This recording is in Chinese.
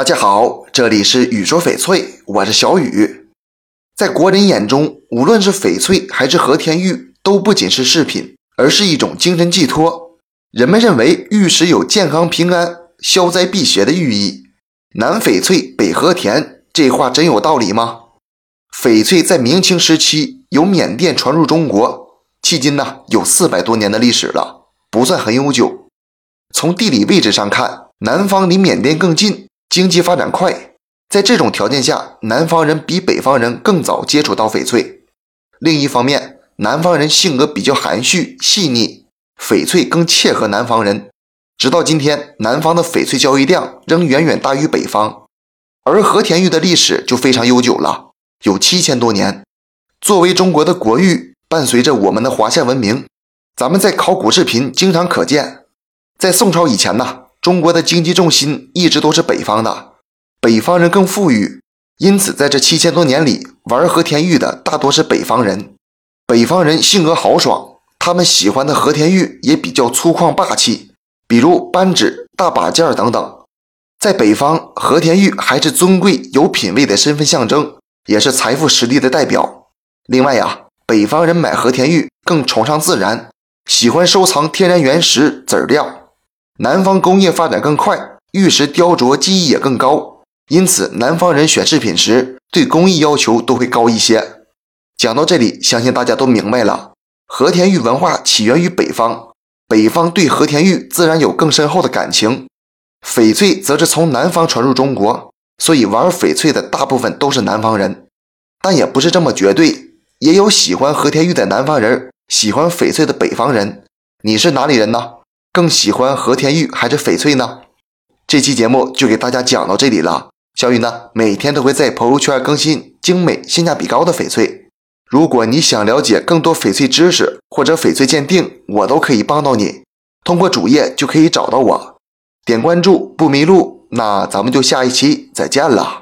大家好，这里是雨说翡翠，我是小雨。在国人眼中，无论是翡翠还是和田玉，都不仅是饰品，而是一种精神寄托。人们认为玉石有健康平安、消灾避邪的寓意。南翡翠，北和田，这话真有道理吗？翡翠在明清时期由缅甸传入中国，迄今呢有四百多年的历史了，不算很悠久。从地理位置上看，南方离缅甸更近。经济发展快，在这种条件下，南方人比北方人更早接触到翡翠。另一方面，南方人性格比较含蓄细腻，翡翠更切合南方人。直到今天，南方的翡翠交易量仍远远大于北方。而和田玉的历史就非常悠久了，有七千多年。作为中国的国玉，伴随着我们的华夏文明，咱们在考古视频经常可见。在宋朝以前呢。中国的经济重心一直都是北方的，北方人更富裕，因此在这七千多年里，玩和田玉的大多是北方人。北方人性格豪爽，他们喜欢的和田玉也比较粗犷霸气，比如扳指、大把件等等。在北方，和田玉还是尊贵有品位的身份象征，也是财富实力的代表。另外呀，北方人买和田玉更崇尚自然，喜欢收藏天然原石籽料。南方工业发展更快，玉石雕琢技艺也更高，因此南方人选饰品时对工艺要求都会高一些。讲到这里，相信大家都明白了，和田玉文化起源于北方，北方对和田玉自然有更深厚的感情。翡翠则是从南方传入中国，所以玩翡翠的大部分都是南方人，但也不是这么绝对，也有喜欢和田玉的南方人，喜欢翡翠的北方人。你是哪里人呢？更喜欢和田玉还是翡翠呢？这期节目就给大家讲到这里了。小雨呢，每天都会在朋友圈更新精美、性价比高的翡翠。如果你想了解更多翡翠知识或者翡翠鉴定，我都可以帮到你。通过主页就可以找到我，点关注不迷路。那咱们就下一期再见了。